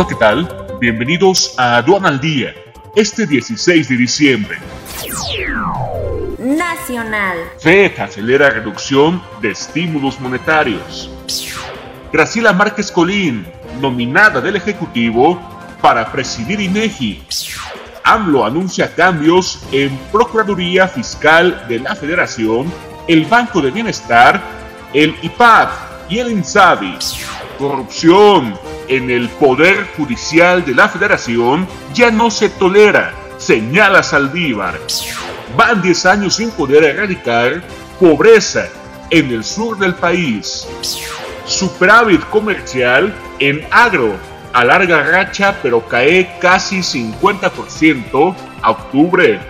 Hola, ¿qué tal? Bienvenidos a Aduana al Día, este 16 de diciembre. Nacional. FED acelera reducción de estímulos monetarios. Graciela Márquez Colín, nominada del Ejecutivo para presidir INEGI. AMLO anuncia cambios en Procuraduría Fiscal de la Federación, el Banco de Bienestar, el IPAD y el INSABI. Corrupción en el Poder Judicial de la Federación ya no se tolera, señala Saldívar. Van 10 años sin poder erradicar pobreza en el sur del país. Superávit comercial en agro a larga racha pero cae casi 50% a octubre.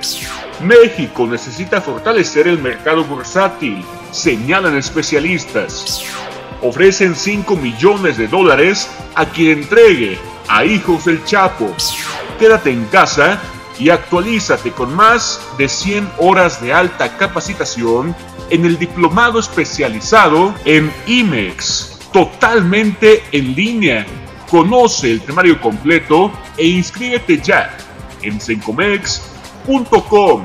México necesita fortalecer el mercado bursátil, señalan especialistas. Ofrecen 5 millones de dólares a quien entregue a hijos del Chapo. Quédate en casa y actualízate con más de 100 horas de alta capacitación en el diplomado especializado en IMEX, totalmente en línea. Conoce el temario completo e inscríbete ya en sencomex.com.